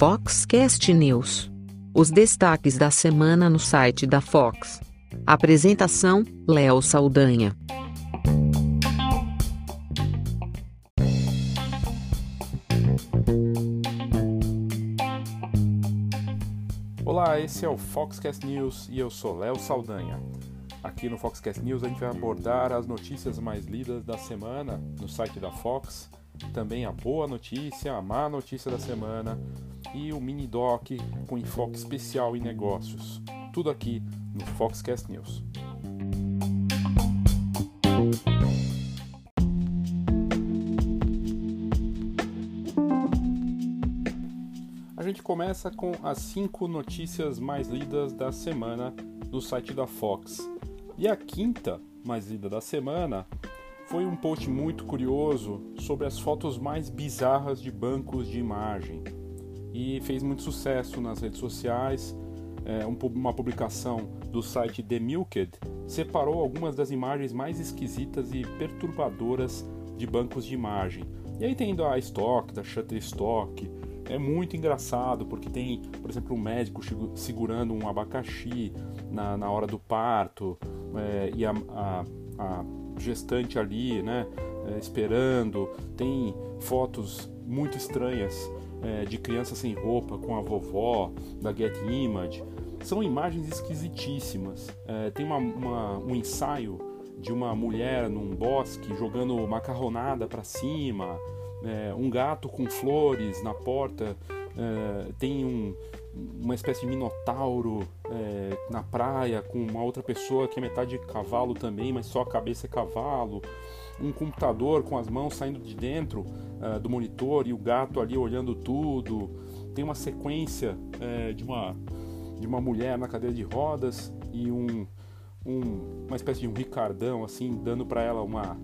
Foxcast News. Os destaques da semana no site da Fox. Apresentação: Léo Saldanha. Olá, esse é o Foxcast News e eu sou Léo Saldanha. Aqui no Foxcast News a gente vai abordar as notícias mais lidas da semana no site da Fox, também a boa notícia, a má notícia da semana e o mini doc com enfoque especial em negócios. Tudo aqui no Foxcast News. A gente começa com as cinco notícias mais lidas da semana do site da Fox. E a quinta mais lida da semana foi um post muito curioso sobre as fotos mais bizarras de bancos de imagem e fez muito sucesso nas redes sociais. É, uma publicação do site The Milked separou algumas das imagens mais esquisitas e perturbadoras de bancos de imagem. E aí tem da Stock, da Shutterstock, é muito engraçado porque tem, por exemplo, um médico segurando um abacaxi na, na hora do parto é, e a, a, a, gestante ali, né, é, esperando. Tem fotos muito estranhas é, de criança sem roupa com a vovó, da Get Image. São imagens esquisitíssimas. É, tem uma, uma, um ensaio de uma mulher num bosque jogando macarronada para cima, é, um gato com flores na porta, é, tem um, uma espécie de minotauro é, na praia com uma outra pessoa que é metade cavalo também, mas só a cabeça é cavalo um computador com as mãos saindo de dentro uh, do monitor e o gato ali olhando tudo. Tem uma sequência uh, de, uma, de uma mulher na cadeira de rodas e um, um uma espécie de um ricardão assim, dando para ela uma,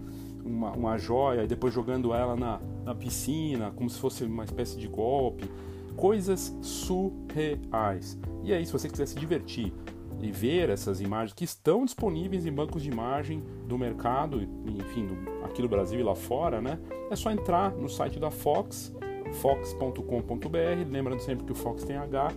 uma, uma joia e depois jogando ela na, na piscina, como se fosse uma espécie de golpe. Coisas surreais. E aí, se você quiser se divertir e ver essas imagens que estão disponíveis em bancos de imagem do mercado, enfim, aqui no Brasil e lá fora, né? É só entrar no site da Fox, fox.com.br, lembrando sempre que o Fox tem H,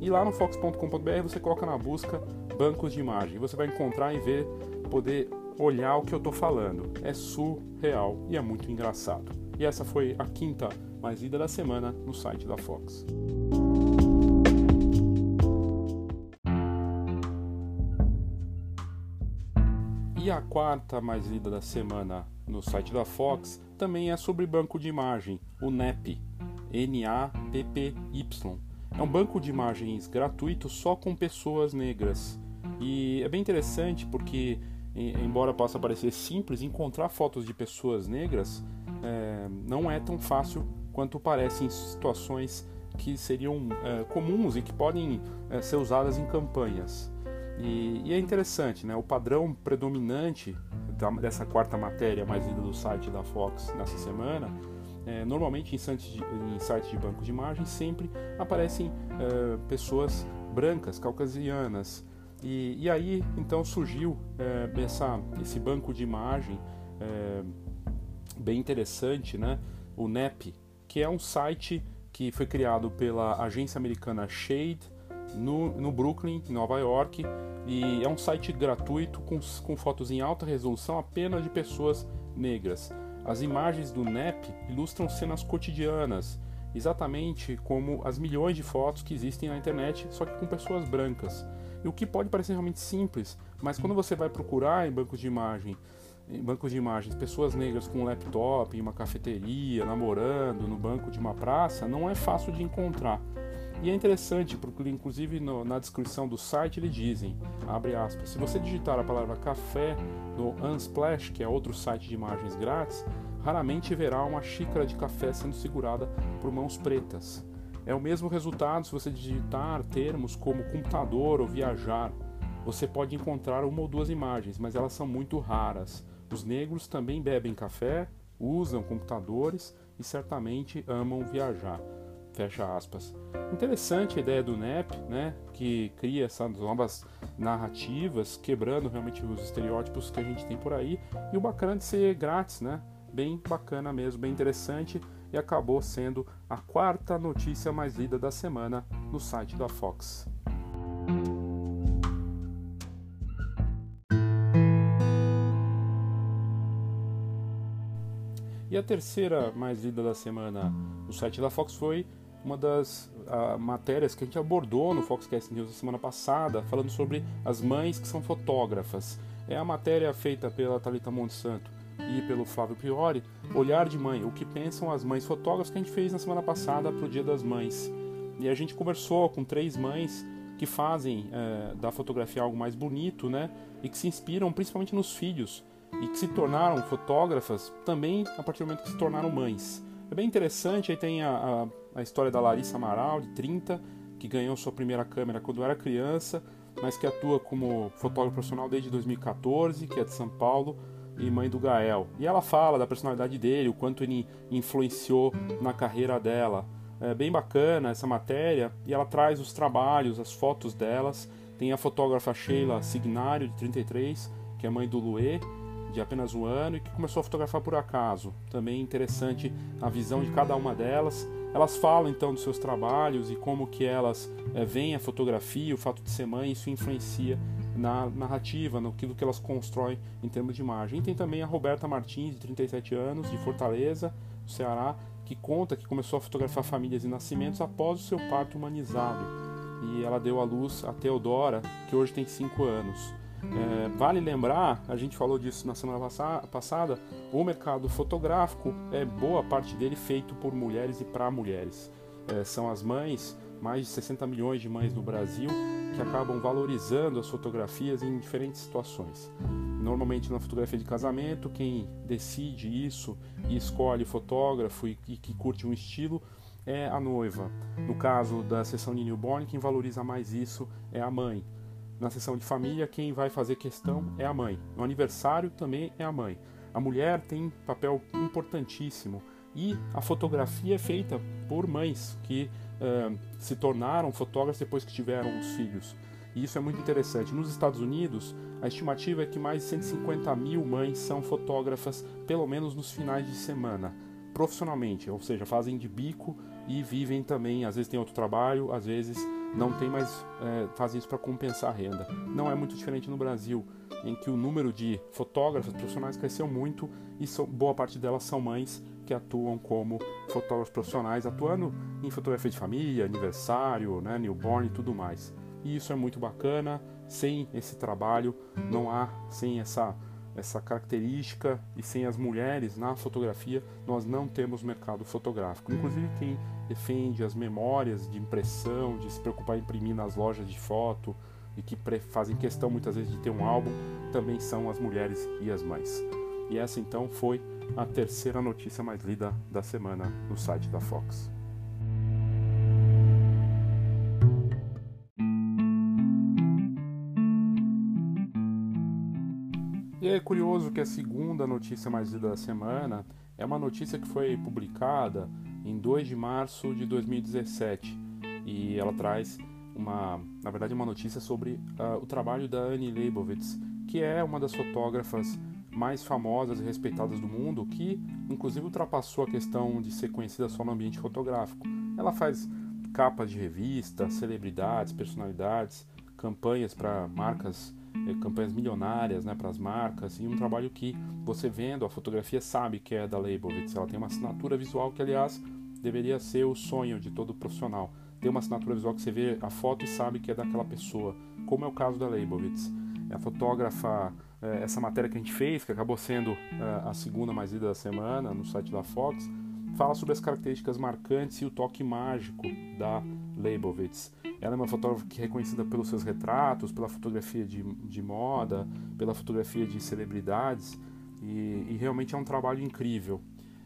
e lá no fox.com.br você coloca na busca bancos de imagem. Você vai encontrar e ver, poder olhar o que eu estou falando. É surreal e é muito engraçado. E essa foi a quinta mais lida da semana no site da Fox. E a quarta mais lida da semana no site da Fox também é sobre banco de imagem, o NAPY, N-A-P-P-Y. É um banco de imagens gratuito só com pessoas negras. E é bem interessante porque, embora possa parecer simples, encontrar fotos de pessoas negras é, não é tão fácil quanto parece em situações que seriam é, comuns e que podem é, ser usadas em campanhas. E, e, é interessante, né? O padrão predominante da, dessa quarta matéria mais lida do site da Fox nessa semana, é, normalmente em sites de, em sites de banco de imagem sempre aparecem pessoas brancas, caucasianas. E, e aí então surgiu essa, esse banco de imagem bem interessante, né? O NEP, que é um site que foi criado pela agência americana Shade no, no Brooklyn, em Nova York, e é um site gratuito com, com fotos em alta resolução apenas de pessoas negras. As imagens do NEP ilustram cenas cotidianas, exatamente como as milhões de fotos que existem na internet, só que com pessoas brancas. E o que pode parecer realmente simples, mas quando você vai procurar em bancos de imagem, em bancos de imagens, pessoas negras com um laptop, em uma cafeteria, namorando, no banco de uma praça, não é fácil de encontrar. E é interessante, porque inclusive no, na descrição do site eles dizem, abre aspas, se você digitar a palavra café no Unsplash, que é outro site de imagens grátis, raramente verá uma xícara de café sendo segurada por mãos pretas. É o mesmo resultado se você digitar termos como computador ou viajar. Você pode encontrar uma ou duas imagens, mas elas são muito raras. Os negros também bebem café, usam computadores e certamente amam viajar. Fecha aspas. Interessante a ideia do NEP, né, que cria essas novas narrativas, quebrando realmente os estereótipos que a gente tem por aí. E o bacana de ser grátis, né? bem bacana mesmo, bem interessante e acabou sendo a quarta notícia mais lida da semana no site da Fox. E a terceira mais lida da semana no site da Fox foi uma das a, matérias que a gente abordou no Foxcast News na semana passada, falando sobre as mães que são fotógrafas. É a matéria feita pela Talita Monsanto e pelo Flávio Priori, Olhar de Mãe, o que pensam as mães fotógrafas que a gente fez na semana passada para o Dia das Mães. E a gente conversou com três mães que fazem é, da fotografia algo mais bonito, né? E que se inspiram principalmente nos filhos e que se tornaram fotógrafas também a partir do momento que se tornaram mães. É bem interessante, aí tem a, a, a história da Larissa Amaral, de 30, que ganhou sua primeira câmera quando era criança, mas que atua como fotógrafo profissional desde 2014, que é de São Paulo, e mãe do Gael. E ela fala da personalidade dele, o quanto ele influenciou na carreira dela. É bem bacana essa matéria e ela traz os trabalhos, as fotos delas. Tem a fotógrafa Sheila Signário, de 33, que é mãe do Luê, de apenas um ano, e que começou a fotografar por acaso. Também interessante a visão de cada uma delas. Elas falam então dos seus trabalhos e como que elas é, veem a fotografia, o fato de ser mãe, isso influencia na narrativa, no que elas constroem em termos de imagem. E tem também a Roberta Martins, de 37 anos, de Fortaleza, no Ceará, que conta que começou a fotografar famílias e nascimentos após o seu parto humanizado. E ela deu à luz a Teodora, que hoje tem 5 anos. É, vale lembrar, a gente falou disso na semana passada, o mercado fotográfico é boa parte dele feito por mulheres e para mulheres. É, são as mães, mais de 60 milhões de mães no Brasil, que acabam valorizando as fotografias em diferentes situações. Normalmente na fotografia de casamento, quem decide isso e escolhe fotógrafo e, e que curte um estilo é a noiva. No caso da sessão de newborn, quem valoriza mais isso é a mãe. Na sessão de família, quem vai fazer questão é a mãe. No aniversário também é a mãe. A mulher tem papel importantíssimo e a fotografia é feita por mães que uh, se tornaram fotógrafos depois que tiveram os filhos. E isso é muito interessante. Nos Estados Unidos, a estimativa é que mais de 150 mil mães são fotógrafas, pelo menos nos finais de semana, profissionalmente, ou seja, fazem de bico e vivem também. Às vezes tem outro trabalho, às vezes não tem mais, é, isso para compensar a renda. Não é muito diferente no Brasil, em que o número de fotógrafas profissionais cresceu muito e boa parte delas são mães que atuam como fotógrafos profissionais, atuando em fotografia de família, aniversário, né, newborn e tudo mais. E isso é muito bacana. Sem esse trabalho, não há, sem essa, essa característica e sem as mulheres na fotografia, nós não temos mercado fotográfico. Inclusive, quem defende as memórias de impressão, de se preocupar em imprimir nas lojas de foto e que fazem questão muitas vezes de ter um álbum, também são as mulheres e as mães. E essa então foi a terceira notícia mais lida da semana no site da Fox. E é curioso que a segunda notícia mais lida da semana é uma notícia que foi publicada em 2 de março de 2017 e ela traz uma, na verdade, uma notícia sobre uh, o trabalho da Annie Leibovitz, que é uma das fotógrafas mais famosas e respeitadas do mundo, que inclusive ultrapassou a questão de ser conhecida só no ambiente fotográfico. Ela faz capas de revista, celebridades, personalidades, campanhas para marcas, campanhas milionárias né, para as marcas, e um trabalho que você vendo a fotografia sabe que é da Leibovitz. Ela tem uma assinatura visual que, aliás, deveria ser o sonho de todo profissional. Tem uma assinatura visual que você vê a foto e sabe que é daquela pessoa, como é o caso da Leibovitz. A fotógrafa é, essa matéria que a gente fez, que acabou sendo é, a segunda mais lida da semana no site da Fox, fala sobre as características marcantes e o toque mágico da Leibovitz. Ela é uma fotógrafa que é reconhecida pelos seus retratos, pela fotografia de, de moda, pela fotografia de celebridades, e, e realmente é um trabalho incrível.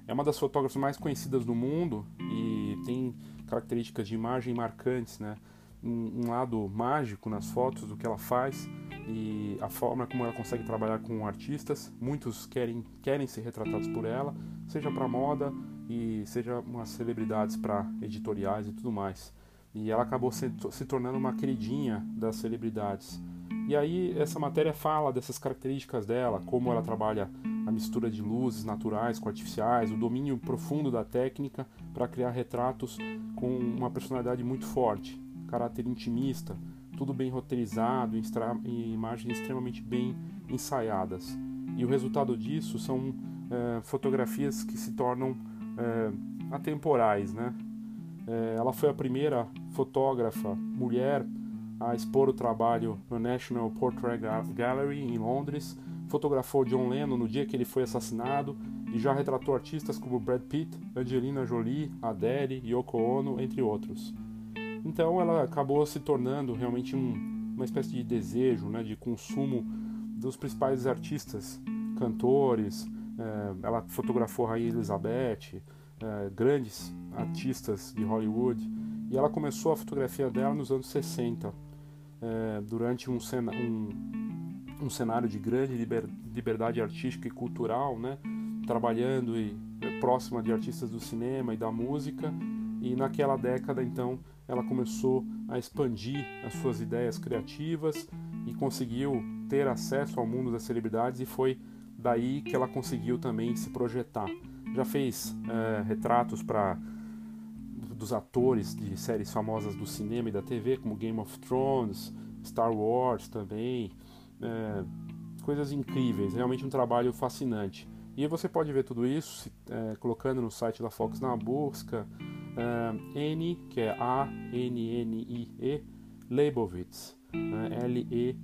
É uma das fotógrafas mais conhecidas do mundo e tem características de imagem marcantes, né? um, lado mágico nas fotos do que ela faz e a forma como ela consegue trabalhar com artistas. Muitos querem, querem ser retratados por ela, seja para moda e seja umas celebridades para editoriais e tudo mais. E ela acabou se, se tornando uma queridinha das celebridades. E aí essa matéria fala dessas características dela, como ela trabalha a mistura de luzes naturais com artificiais, o domínio profundo da técnica para criar retratos com uma personalidade muito forte, caráter intimista, tudo bem roteirizado e imagens extremamente bem ensaiadas. E o resultado disso são é, fotografias que se tornam é, atemporais. Né? É, ela foi a primeira fotógrafa mulher a expor o trabalho no National Portrait Gallery em Londres, fotografou John Lennon no dia que ele foi assassinado e já retratou artistas como Brad Pitt, Angelina Jolie, Adele, Yoko Ono, entre outros. Então ela acabou se tornando realmente um, uma espécie de desejo, né, de consumo dos principais artistas, cantores. É, ela fotografou a Rainha Elizabeth, é, grandes artistas de Hollywood. E ela começou a fotografia dela nos anos 60, é, durante um, cena, um, um, cenário de grande liber, liberdade artística e cultural, né, trabalhando e, próxima de artistas do cinema e da música. E naquela década, então, ela começou a expandir as suas ideias criativas e conseguiu ter acesso ao mundo das celebridades e foi daí que ela conseguiu também se projetar. Já fez é, retratos para dos atores de séries famosas do cinema e da TV, como Game of Thrones, Star Wars também, é, coisas incríveis, realmente um trabalho fascinante. E você pode ver tudo isso é, colocando no site da Fox na busca uh, N, que é A-N-N-I-E, Leibovitz, uh, L-E-I-B-O-V-I-T-Z.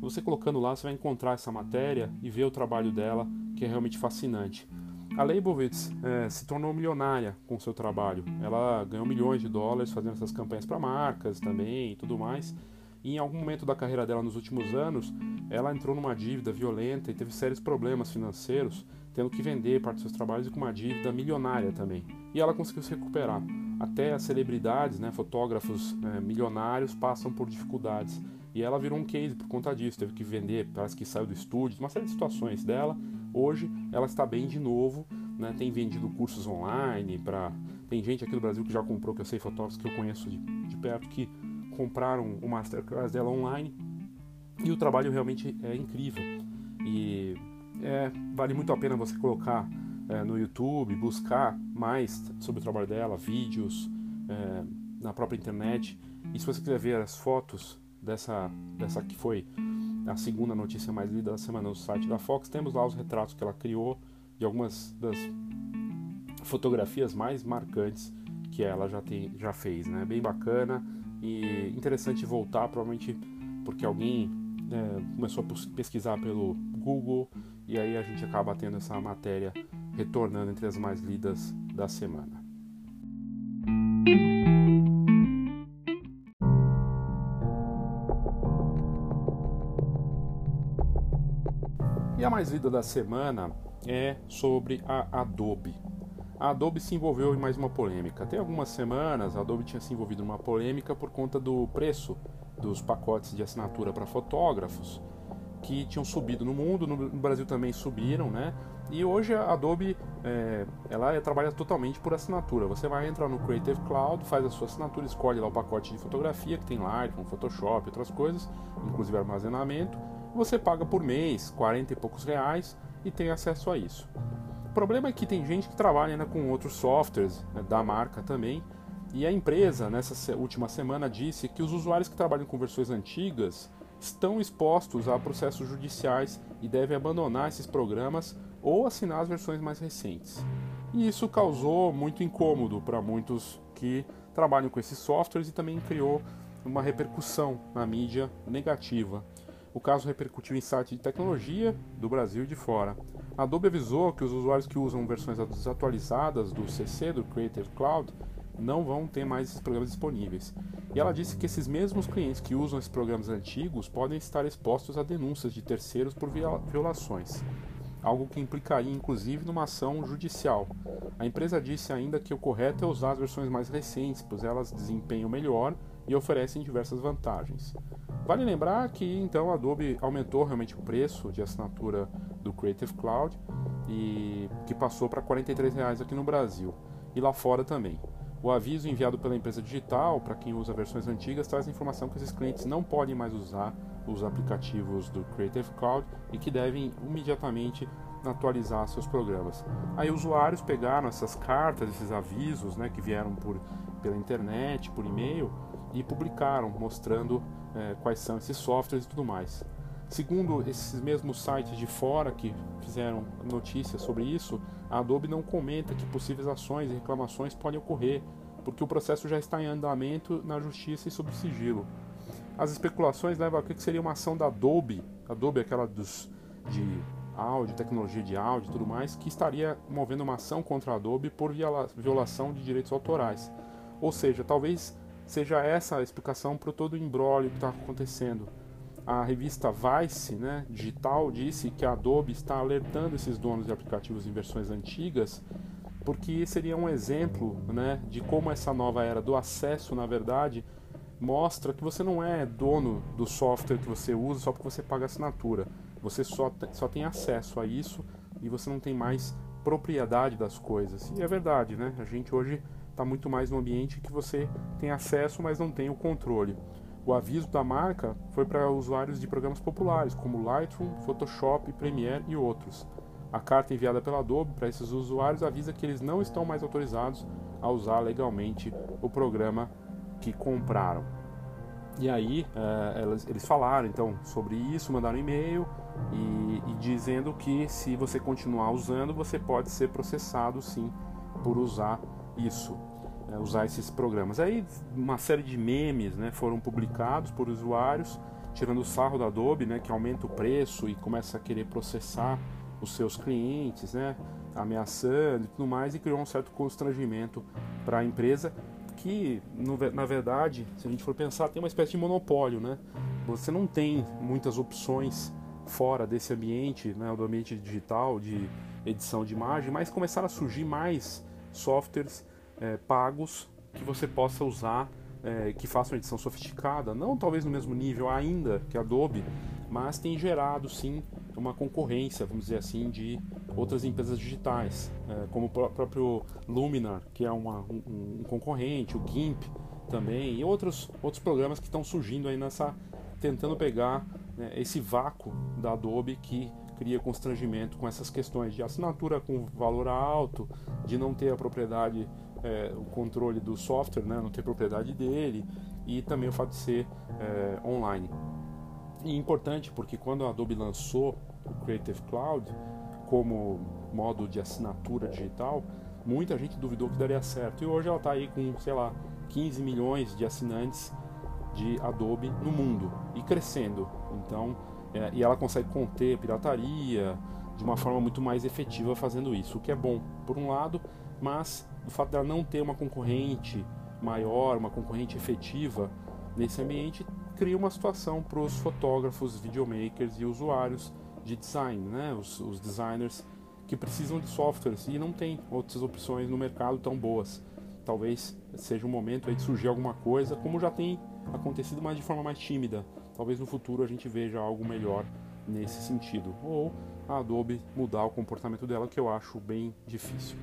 Você colocando lá, você vai encontrar essa matéria e ver o trabalho dela, que é realmente fascinante. A Leibovitz é, se tornou milionária com seu trabalho. Ela ganhou milhões de dólares fazendo essas campanhas para marcas também e tudo mais. E em algum momento da carreira dela nos últimos anos, ela entrou numa dívida violenta e teve sérios problemas financeiros tendo que vender parte dos seus trabalhos e com uma dívida milionária também. E ela conseguiu se recuperar. Até as celebridades, né, fotógrafos é, milionários passam por dificuldades. E ela virou um case por conta disso, teve que vender, parece que saiu do estúdio, uma série de situações dela. Hoje ela está bem de novo, né, tem vendido cursos online para tem gente aqui no Brasil que já comprou, que eu sei fotógrafos que eu conheço de, de perto que compraram o masterclass dela online e o trabalho realmente é incrível. E é, vale muito a pena você colocar é, no YouTube, buscar mais sobre o trabalho dela, vídeos é, na própria internet. E se você quiser ver as fotos dessa, dessa que foi a segunda notícia mais lida da semana no site da Fox, temos lá os retratos que ela criou de algumas das fotografias mais marcantes que ela já, tem, já fez, né? Bem bacana e interessante voltar, provavelmente porque alguém é, começou a pesquisar pelo Google e aí a gente acaba tendo essa matéria retornando entre as mais lidas da semana. E a mais lida da semana é sobre a Adobe. A Adobe se envolveu em mais uma polêmica. Tem algumas semanas a Adobe tinha se envolvido numa polêmica por conta do preço dos pacotes de assinatura para fotógrafos que tinham subido no mundo, no Brasil também subiram, né? E hoje a Adobe é, ela é, trabalha totalmente por assinatura. Você vai entrar no Creative Cloud, faz a sua assinatura, escolhe lá o pacote de fotografia que tem Lightroom, Photoshop, outras coisas, inclusive armazenamento. Você paga por mês 40 e poucos reais e tem acesso a isso. O problema é que tem gente que trabalha ainda com outros softwares né, da marca também. E a empresa, nessa última semana, disse que os usuários que trabalham com versões antigas estão expostos a processos judiciais e devem abandonar esses programas ou assinar as versões mais recentes. E isso causou muito incômodo para muitos que trabalham com esses softwares e também criou uma repercussão na mídia negativa. O caso repercutiu em sites de tecnologia do Brasil e de fora. A Adobe avisou que os usuários que usam versões desatualizadas do CC, do Creative Cloud, não vão ter mais esses programas disponíveis. E ela disse que esses mesmos clientes que usam esses programas antigos podem estar expostos a denúncias de terceiros por violações, algo que implicaria inclusive numa ação judicial. A empresa disse ainda que o correto é usar as versões mais recentes, pois elas desempenham melhor e oferecem diversas vantagens. Vale lembrar que então a Adobe aumentou realmente o preço de assinatura do Creative Cloud e que passou para 43 reais aqui no Brasil e lá fora também. O aviso enviado pela empresa digital para quem usa versões antigas traz a informação que esses clientes não podem mais usar os aplicativos do Creative Cloud e que devem imediatamente atualizar seus programas. Aí usuários pegaram essas cartas, esses avisos, né, que vieram por pela internet, por e-mail e publicaram mostrando é, quais são esses softwares e tudo mais. Segundo esses mesmos sites de fora que fizeram notícias sobre isso, a Adobe não comenta que possíveis ações e reclamações podem ocorrer, porque o processo já está em andamento na justiça e sob sigilo. As especulações levam a que seria uma ação da Adobe, Adobe é aquela dos de áudio, tecnologia de áudio e tudo mais, que estaria movendo uma ação contra a Adobe por violação de direitos autorais. Ou seja, talvez seja essa a explicação para todo o embrólio que está acontecendo. A revista Vice, né, digital, disse que a Adobe está alertando esses donos de aplicativos em versões antigas, porque seria um exemplo né, de como essa nova era do acesso, na verdade, mostra que você não é dono do software que você usa só porque você paga assinatura. Você só, só tem acesso a isso e você não tem mais propriedade das coisas. E é verdade, né? A gente hoje está muito mais no ambiente que você tem acesso, mas não tem o controle. O aviso da marca foi para usuários de programas populares, como Lightroom, Photoshop, Premiere e outros. A carta enviada pela Adobe para esses usuários avisa que eles não estão mais autorizados a usar legalmente o programa que compraram. E aí é, eles falaram então sobre isso, mandaram e-mail e, e dizendo que se você continuar usando, você pode ser processado sim por usar isso, é, usar esses programas. Aí uma série de memes né, foram publicados por usuários, tirando o sarro da Adobe, né, que aumenta o preço e começa a querer processar os seus clientes, né, ameaçando e tudo mais, e criou um certo constrangimento para a empresa que, na verdade, se a gente for pensar, tem uma espécie de monopólio, né? Você não tem muitas opções fora desse ambiente, né, do ambiente digital de edição de imagem, mas começaram a surgir mais softwares é, pagos que você possa usar, é, que façam edição sofisticada, não talvez no mesmo nível ainda que Adobe, mas tem gerado sim uma concorrência, vamos dizer assim, de outras empresas digitais, é, como o próprio Luminar, que é uma, um, um, concorrente, o GIMP também, e outros, outros programas que estão surgindo aí nessa, tentando pegar né, esse vácuo da Adobe que cria constrangimento com essas questões de assinatura com valor alto, de não ter a propriedade, é, o controle do software, né, não ter propriedade dele, e também o fato de ser é, online. E importante porque quando a Adobe lançou o Creative Cloud como modo de assinatura digital, muita gente duvidou que daria certo. E hoje ela está aí com, sei lá, 15 milhões de assinantes de Adobe no mundo e crescendo. Então, é, e ela consegue conter pirataria de uma forma muito mais efetiva fazendo isso, o que é bom por um lado, mas o fato dela não ter uma concorrente maior, uma concorrente efetiva nesse ambiente cria uma situação para os fotógrafos, videomakers e usuários de design, né? os, os designers que precisam de softwares e não tem outras opções no mercado tão boas. Talvez seja o momento aí de surgir alguma coisa, como já tem acontecido, mas de forma mais tímida. Talvez no futuro a gente veja algo melhor nesse sentido. Ou a Adobe mudar o comportamento dela, que eu acho bem difícil.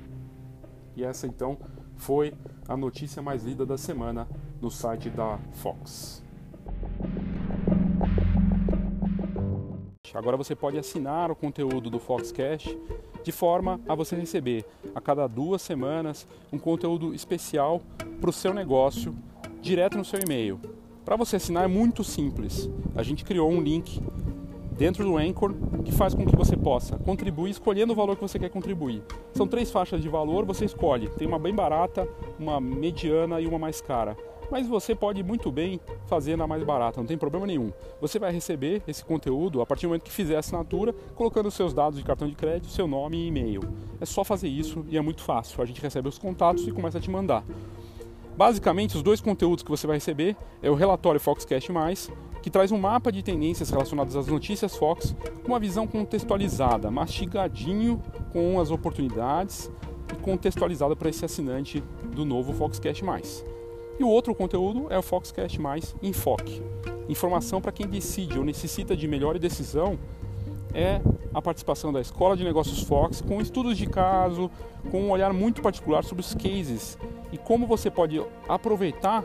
E essa então foi a notícia mais lida da semana no site da Fox. Agora você pode assinar o conteúdo do Foxcast de forma a você receber a cada duas semanas um conteúdo especial para o seu negócio direto no seu e-mail. Para você assinar é muito simples. A gente criou um link dentro do Anchor que faz com que você possa contribuir escolhendo o valor que você quer contribuir. São três faixas de valor, você escolhe. Tem uma bem barata, uma mediana e uma mais cara. Mas você pode muito bem fazer na mais barata, não tem problema nenhum. Você vai receber esse conteúdo a partir do momento que fizer a assinatura, colocando seus dados de cartão de crédito, seu nome e e-mail. É só fazer isso e é muito fácil. A gente recebe os contatos e começa a te mandar. Basicamente, os dois conteúdos que você vai receber é o relatório Foxcast+, que traz um mapa de tendências relacionadas às notícias Fox, com uma visão contextualizada, mastigadinho com as oportunidades e contextualizada para esse assinante do novo Foxcast+. E o outro conteúdo é o Foxcast+, Enfoque. Informação para quem decide ou necessita de melhor decisão é a participação da Escola de Negócios Fox com estudos de caso, com um olhar muito particular sobre os cases e como você pode aproveitar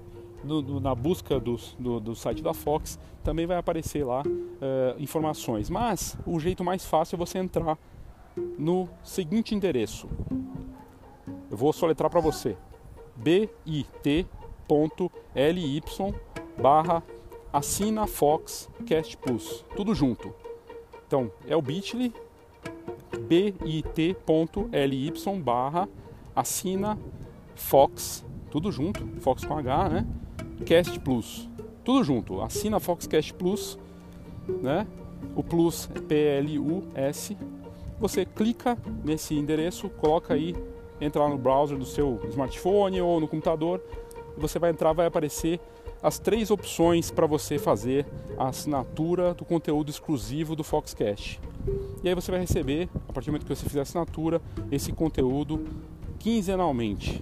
no, no, na busca do, do, do, site da Fox, também vai aparecer lá uh, informações. Mas o jeito mais fácil é você entrar no seguinte endereço. Eu vou soletrar para você: bit.ly barra assina Fox Cast Plus, tudo junto. Então é o bit.ly bit.ly barra assina Fox, tudo junto, Fox com H, né? Cast Plus, tudo junto, assina Fox Cast Plus, né? O Plus é P-L-U-S. Você clica nesse endereço, coloca aí, entra lá no browser do seu smartphone ou no computador, você vai entrar, vai aparecer as três opções para você fazer a assinatura do conteúdo exclusivo do Foxcast. E aí você vai receber, a partir do momento que você fizer a assinatura, esse conteúdo quinzenalmente,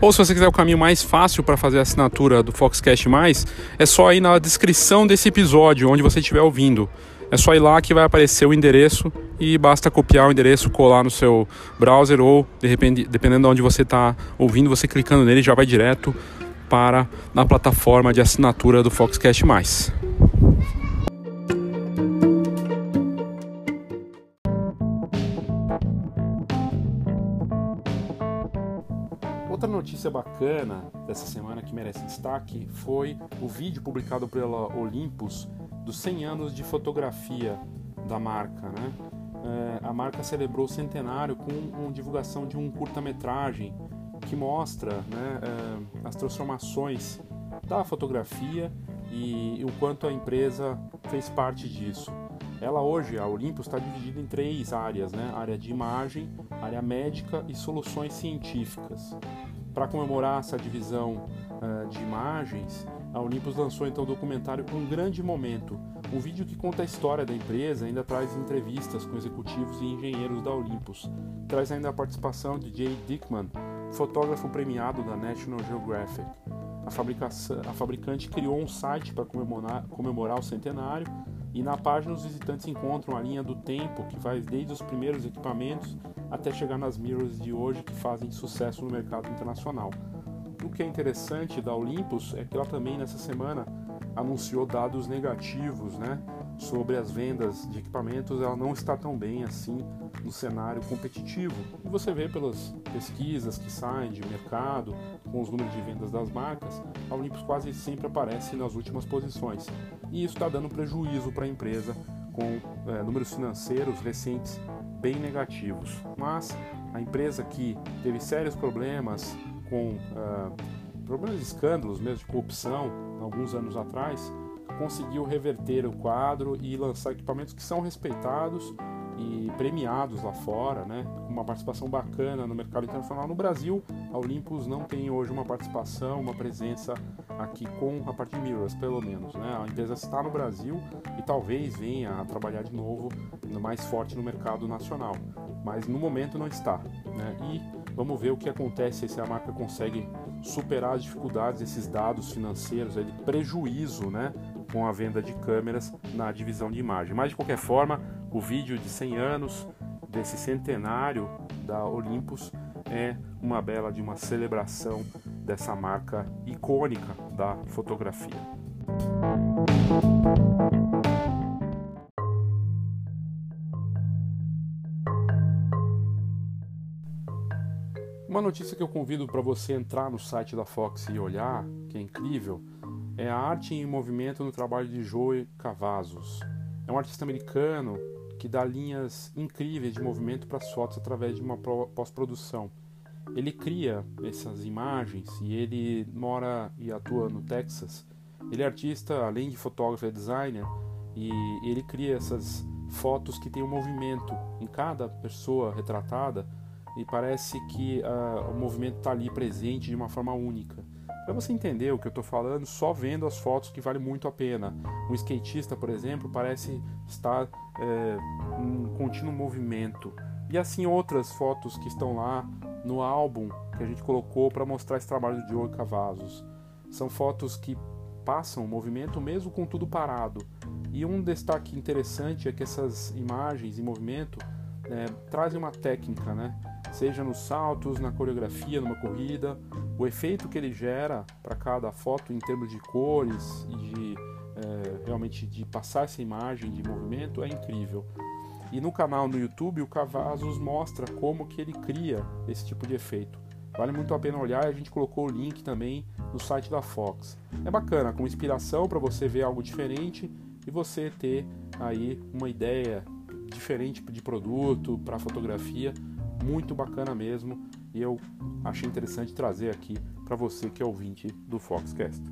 Ou se você quiser o caminho mais fácil para fazer a assinatura do Foxcast Mais, é só ir na descrição desse episódio, onde você estiver ouvindo. É só ir lá que vai aparecer o endereço e basta copiar o endereço, colar no seu browser ou, de repente, dependendo de onde você está ouvindo, você clicando nele já vai direto para na plataforma de assinatura do Foxcast Mais. Notícia bacana dessa semana que merece destaque foi o vídeo publicado pela Olympus dos 100 anos de fotografia da marca. Né? É, a marca celebrou o centenário com uma divulgação de um curta-metragem que mostra né, é, as transformações da fotografia e, e o quanto a empresa fez parte disso. Ela hoje, a Olympus, está dividida em três áreas, né? área de imagem, área médica e soluções científicas. Para comemorar essa divisão uh, de imagens, a Olympus lançou então o documentário Um Grande Momento, um vídeo que conta a história da empresa ainda traz entrevistas com executivos e engenheiros da Olympus. Traz ainda a participação de Jay Dickman, fotógrafo premiado da National Geographic. A, a fabricante criou um site para comemorar, comemorar o centenário e na página os visitantes encontram a linha do tempo que vai desde os primeiros equipamentos até chegar nas mirrors de hoje que fazem sucesso no mercado internacional. O que é interessante da Olympus é que ela também nessa semana anunciou dados negativos, né, sobre as vendas de equipamentos, ela não está tão bem assim no cenário competitivo. E você vê pelas pesquisas que saem de mercado, com os números de vendas das marcas, a Olympus quase sempre aparece nas últimas posições. E isso está dando prejuízo para a empresa, com é, números financeiros recentes bem negativos. Mas a empresa que teve sérios problemas com uh, problemas de escândalos mesmo de corrupção alguns anos atrás, conseguiu reverter o quadro e lançar equipamentos que são respeitados e premiados lá fora, né? Uma participação bacana no mercado internacional. No Brasil, a Olympus não tem hoje uma participação, uma presença aqui com a parte de mirrors, pelo menos, né? A empresa está no Brasil e talvez venha a trabalhar de novo mais forte no mercado nacional, mas no momento não está, né? E Vamos ver o que acontece se a marca consegue superar as dificuldades, esses dados financeiros, ele prejuízo, né, com a venda de câmeras na divisão de imagem. Mas de qualquer forma, o vídeo de 100 anos desse centenário da Olympus é uma bela de uma celebração dessa marca icônica da fotografia. Uma notícia que eu convido para você entrar no site da Fox e olhar, que é incrível, é a arte em movimento no trabalho de Joe Cavazos. É um artista americano que dá linhas incríveis de movimento para as fotos através de uma pós-produção. Ele cria essas imagens e ele mora e atua no Texas. Ele é artista, além de fotógrafo, é designer e ele cria essas fotos que têm um movimento em cada pessoa retratada e parece que uh, o movimento está ali presente de uma forma única. Para você entender o que eu estou falando, só vendo as fotos que vale muito a pena. Um skatista, por exemplo, parece estar é, em contínuo movimento. E assim outras fotos que estão lá no álbum que a gente colocou para mostrar esse trabalho de Joe Cavazos. São fotos que passam o movimento mesmo com tudo parado. E um destaque interessante é que essas imagens em movimento é, trazem uma técnica, né? Seja nos saltos, na coreografia, numa corrida, o efeito que ele gera para cada foto em termos de cores e de é, realmente de passar essa imagem de movimento é incrível. E no canal no YouTube o Cavazos mostra como que ele cria esse tipo de efeito. Vale muito a pena olhar a gente colocou o link também no site da Fox. É bacana, com inspiração para você ver algo diferente e você ter aí uma ideia diferente de produto para fotografia muito bacana mesmo e eu achei interessante trazer aqui para você que é ouvinte do Foxcast.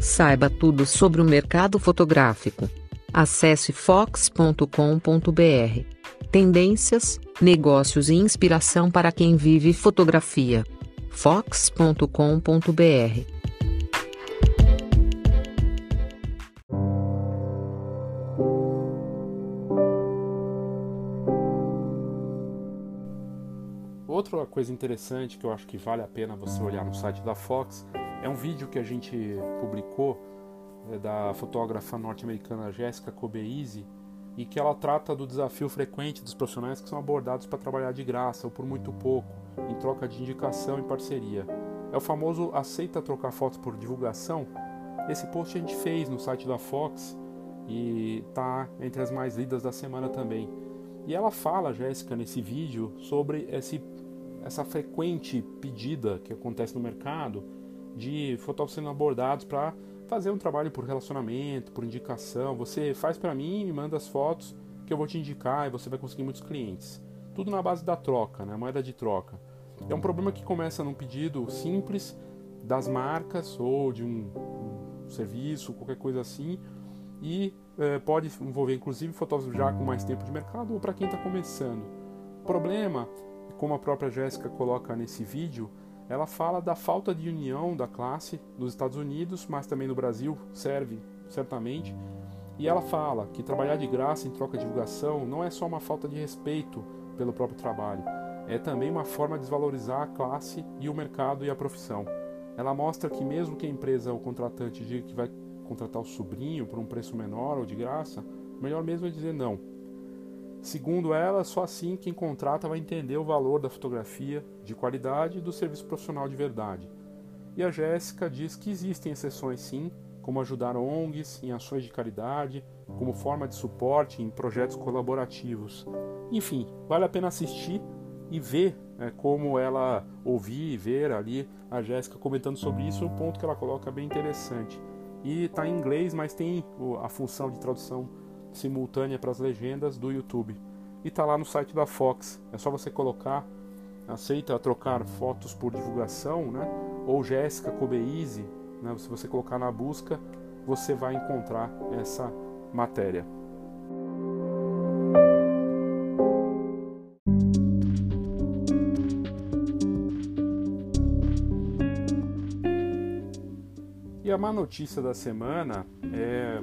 Saiba tudo sobre o mercado fotográfico. Acesse fox.com.br. Tendências, negócios e inspiração para quem vive fotografia. fox.com.br coisa interessante que eu acho que vale a pena você olhar no site da Fox é um vídeo que a gente publicou é, da fotógrafa norte-americana Jessica Kobeise e que ela trata do desafio frequente dos profissionais que são abordados para trabalhar de graça ou por muito pouco, em troca de indicação e parceria. É o famoso aceita trocar fotos por divulgação. Esse post a gente fez no site da Fox e tá entre as mais lidas da semana também. E ela fala, Jéssica, nesse vídeo, sobre esse essa frequente pedida que acontece no mercado de fotógrafos sendo abordados para fazer um trabalho por relacionamento, por indicação. Você faz para mim, me manda as fotos que eu vou te indicar e você vai conseguir muitos clientes. Tudo na base da troca, né? moeda de troca. É um problema que começa num pedido simples das marcas ou de um, um serviço, qualquer coisa assim, e é, pode envolver inclusive fotógrafos já com mais tempo de mercado ou para quem está começando. O problema como a própria Jéssica coloca nesse vídeo, ela fala da falta de união da classe nos Estados Unidos, mas também no Brasil serve certamente. E ela fala que trabalhar de graça em troca de divulgação não é só uma falta de respeito pelo próprio trabalho, é também uma forma de desvalorizar a classe e o mercado e a profissão. Ela mostra que mesmo que a empresa ou contratante diga que vai contratar o sobrinho por um preço menor ou de graça, melhor mesmo é dizer não Segundo ela, só assim quem contrata vai entender o valor da fotografia de qualidade e do serviço profissional de verdade. E a Jéssica diz que existem exceções sim, como ajudar ONGs em ações de caridade, como forma de suporte em projetos colaborativos. Enfim, vale a pena assistir e ver é, como ela ouvir e ver ali a Jéssica comentando sobre isso, um ponto que ela coloca bem interessante. E está em inglês, mas tem a função de tradução simultânea para as legendas do YouTube. E está lá no site da Fox. É só você colocar, aceita trocar fotos por divulgação, né? Ou Jéssica Kobeise, né? Se você colocar na busca, você vai encontrar essa matéria. E a má notícia da semana é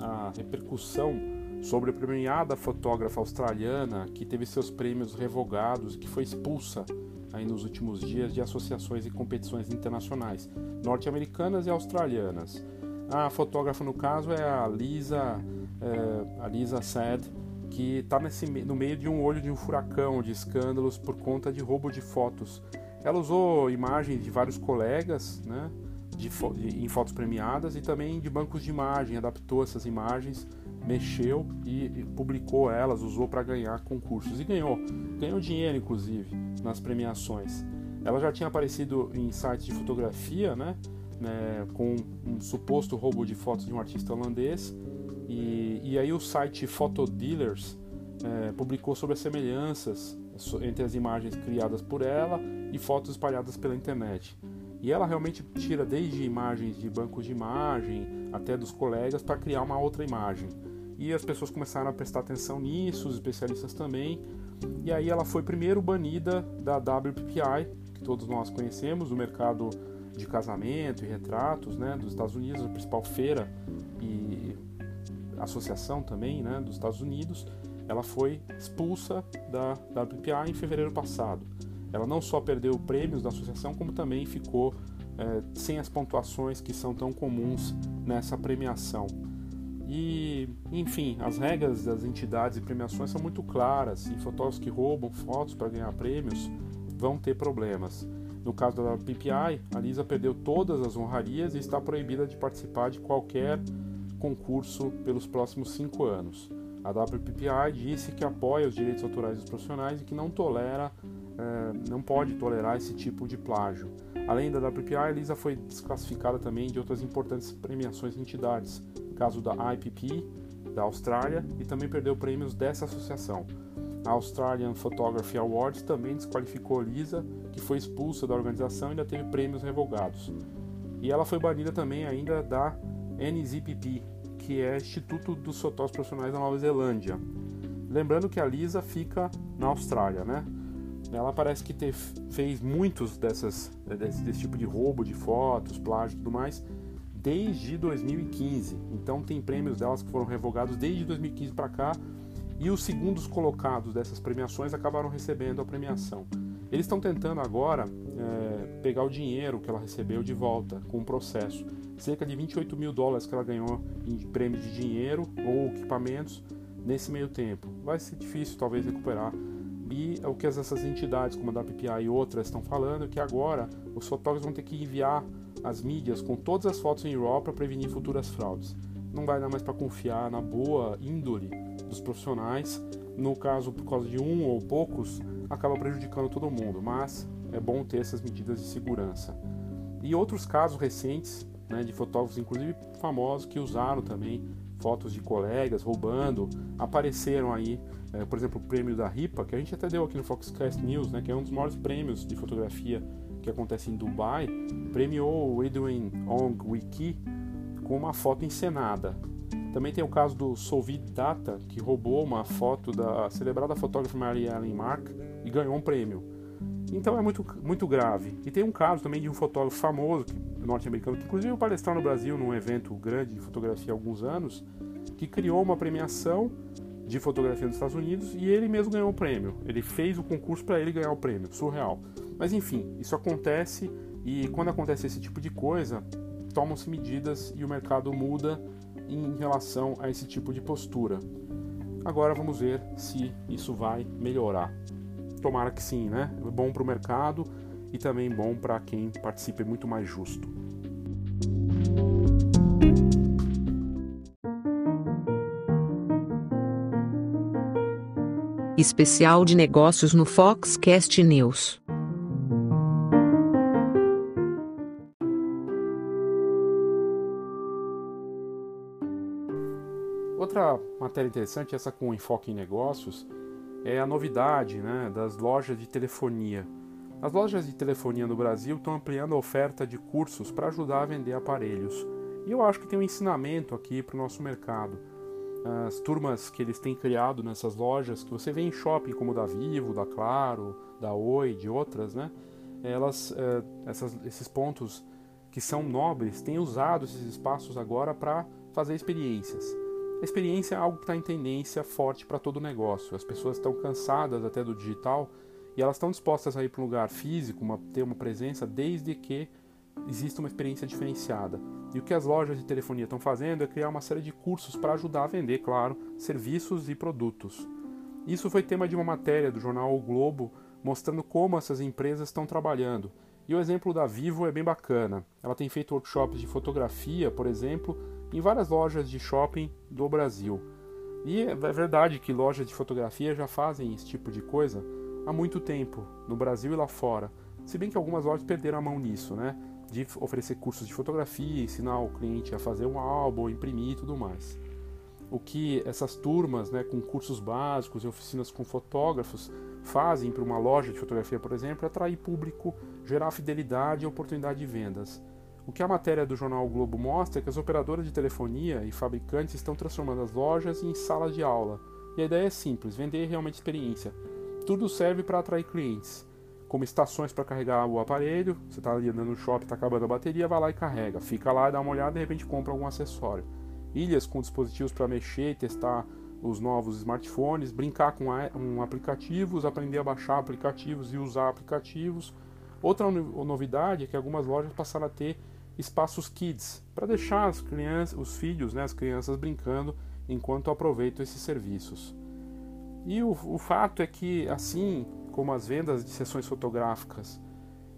a repercussão sobre a premiada fotógrafa australiana que teve seus prêmios revogados e que foi expulsa aí nos últimos dias de associações e competições internacionais norte-americanas e australianas. A fotógrafa no caso é a Lisa, é, a Lisa Sad, que está no meio de um olho de um furacão de escândalos por conta de roubo de fotos. Ela usou imagens de vários colegas, né, de, de, em fotos premiadas e também de bancos de imagem, adaptou essas imagens mexeu e, publicou elas, usou para ganhar concursos e ganhou, ganhou dinheiro inclusive nas premiações. Ela já tinha aparecido em sites de fotografia, né, né com um suposto roubo de fotos de um artista holandês e, e aí o site Photodealers é, publicou sobre as semelhanças entre as imagens criadas por ela e fotos espalhadas pela internet. E ela realmente tira desde imagens de bancos de imagem até dos colegas para criar uma outra imagem. E as pessoas começaram a prestar atenção nisso, os especialistas também. E aí ela foi primeiro banida da WPPI, que todos nós conhecemos, do mercado de casamento e retratos, né, dos Estados Unidos, a principal feira e associação também, né, dos Estados Unidos. Ela foi expulsa da WPPI em fevereiro passado. Ela não só perdeu prêmios da associação, como também ficou é, sem as pontuações que são tão comuns nessa premiação. E, enfim, as regras das entidades e premiações são muito claras e fotógrafos que roubam fotos para ganhar prêmios vão ter problemas. No caso da PPI, a Lisa perdeu todas as honrarias e está proibida de participar de qualquer concurso pelos próximos cinco anos. A WPPI disse que apoia os direitos autorais dos profissionais e que não tolera, eh, não pode tolerar esse tipo de plágio. Além da WPPI, a Lisa foi desclassificada também de outras importantes premiações e entidades, caso da IPP, da Austrália, e também perdeu prêmios dessa associação. A Australian Photography Awards também desqualificou Lisa, que foi expulsa da organização e ainda teve prêmios revogados. E ela foi banida também ainda da NZPP, que é Instituto dos Fotógrafos Profissionais da Nova Zelândia. Lembrando que a Lisa fica na Austrália, né? Ela parece que ter, fez muitos dessas, desse, desse tipo de roubo de fotos, plágio e tudo mais, desde 2015. Então tem prêmios delas que foram revogados desde 2015 para cá e os segundos colocados dessas premiações acabaram recebendo a premiação. Eles estão tentando agora é, pegar o dinheiro que ela recebeu de volta com o processo. Cerca de 28 mil dólares que ela ganhou em prêmios de dinheiro ou equipamentos nesse meio tempo. Vai ser difícil talvez recuperar. E o que essas entidades como a da e outras estão falando é que agora os fotógrafos vão ter que enviar as mídias com todas as fotos em RAW para prevenir futuras fraudes. Não vai dar mais para confiar na boa índole dos profissionais. No caso, por causa de um ou poucos, acaba prejudicando todo mundo, mas é bom ter essas medidas de segurança. E outros casos recentes, né, de fotógrafos, inclusive famosos, que usaram também fotos de colegas roubando, apareceram aí, é, por exemplo, o prêmio da RIPA, que a gente até deu aqui no Foxcast News, né, que é um dos maiores prêmios de fotografia que acontece em Dubai, premiou o Edwin Ong Wiki com uma foto encenada. Também tem o caso do Solvid Data, que roubou uma foto da celebrada fotógrafa Mary Ellen Mark e ganhou um prêmio. Então é muito, muito grave. E tem um caso também de um fotógrafo famoso, norte-americano, que inclusive palestrar no Brasil num evento grande de fotografia há alguns anos, que criou uma premiação de fotografia nos Estados Unidos e ele mesmo ganhou o prêmio. Ele fez o concurso para ele ganhar o prêmio, surreal. Mas enfim, isso acontece e quando acontece esse tipo de coisa, tomam-se medidas e o mercado muda em relação a esse tipo de postura. Agora vamos ver se isso vai melhorar. Tomara que sim, né? É bom para o mercado e também bom para quem participa, é muito mais justo. Especial de negócios no Foxcast News. Matéria interessante, essa com enfoque em negócios, é a novidade né, das lojas de telefonia. As lojas de telefonia no Brasil estão ampliando a oferta de cursos para ajudar a vender aparelhos. E eu acho que tem um ensinamento aqui para o nosso mercado. As turmas que eles têm criado nessas lojas, que você vê em shopping como da Vivo, da Claro, da Oi, de outras, né? Elas, eh, essas, esses pontos que são nobres têm usado esses espaços agora para fazer experiências. A experiência é algo que está em tendência forte para todo o negócio. As pessoas estão cansadas até do digital e elas estão dispostas a ir para um lugar físico, uma, ter uma presença, desde que exista uma experiência diferenciada. E o que as lojas de telefonia estão fazendo é criar uma série de cursos para ajudar a vender, claro, serviços e produtos. Isso foi tema de uma matéria do jornal o Globo mostrando como essas empresas estão trabalhando. E o exemplo da Vivo é bem bacana. Ela tem feito workshops de fotografia, por exemplo, em várias lojas de shopping do Brasil. E é verdade que lojas de fotografia já fazem esse tipo de coisa há muito tempo, no Brasil e lá fora. Se bem que algumas lojas perderam a mão nisso, né? De oferecer cursos de fotografia, ensinar o cliente a fazer um álbum, imprimir e tudo mais. O que essas turmas, né, com cursos básicos e oficinas com fotógrafos, fazem para uma loja de fotografia, por exemplo, é atrair público, gerar fidelidade e oportunidade de vendas. O que a matéria do jornal o Globo mostra é que as operadoras de telefonia e fabricantes estão transformando as lojas em salas de aula. E a ideia é simples: vender realmente experiência. Tudo serve para atrair clientes, como estações para carregar o aparelho. Você está ali andando no shopping, está acabando a bateria, vai lá e carrega. Fica lá, dá uma olhada e de repente compra algum acessório. Ilhas com dispositivos para mexer e testar os novos smartphones, brincar com aplicativos, aprender a baixar aplicativos e usar aplicativos. Outra novidade é que algumas lojas passaram a ter espaços kids para deixar as crianças, os filhos, né, as crianças brincando enquanto aproveitam esses serviços. E o, o fato é que, assim como as vendas de sessões fotográficas